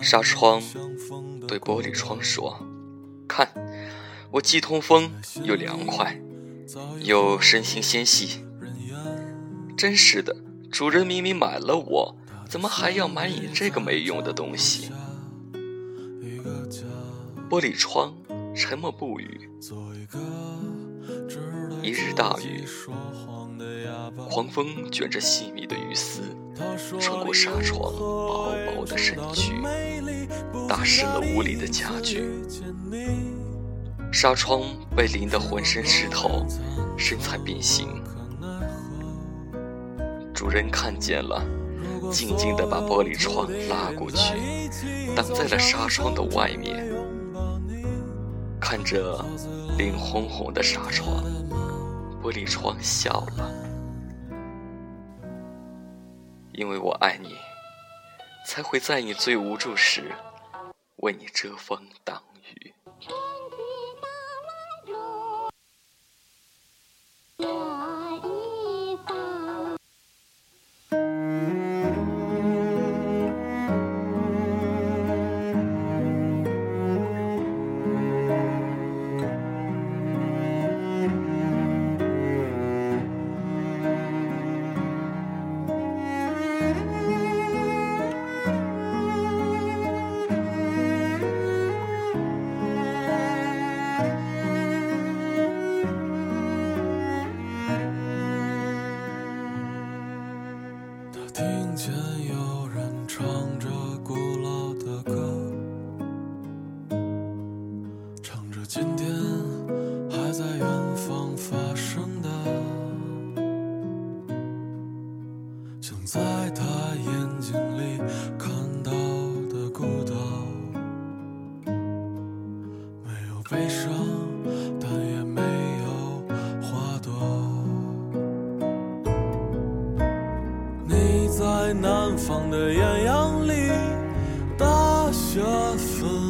纱窗对玻璃窗说：“看，我既通风又凉快，又身心纤细。真是的，主人明明买了我，怎么还要买你这个没用的东西？”玻璃窗沉默不语。一日大雨，狂风卷着细密的雨丝。穿过纱窗，薄薄的身躯，打湿了屋里的家具。纱窗被淋得浑身湿透，身材变形。主人看见了，静静地把玻璃窗拉过去，挡在了纱窗的外面。看着脸红红的纱窗，玻璃窗笑了。因为我爱你，才会在你最无助时为你遮风挡雨。今天还在远方发生的，像在他眼睛里看到的孤岛，没有悲伤，但也没有花朵。你在南方的艳阳里，大雪纷。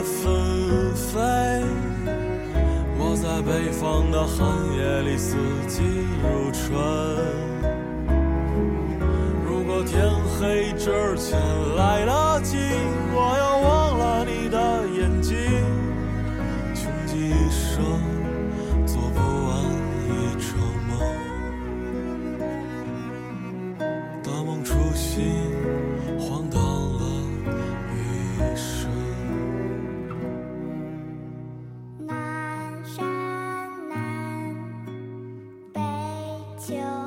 北方的寒夜里四季如春如果天黑之前来得及我要忘了你的眼睛穷极一生做不完一场梦大梦初醒 주시오.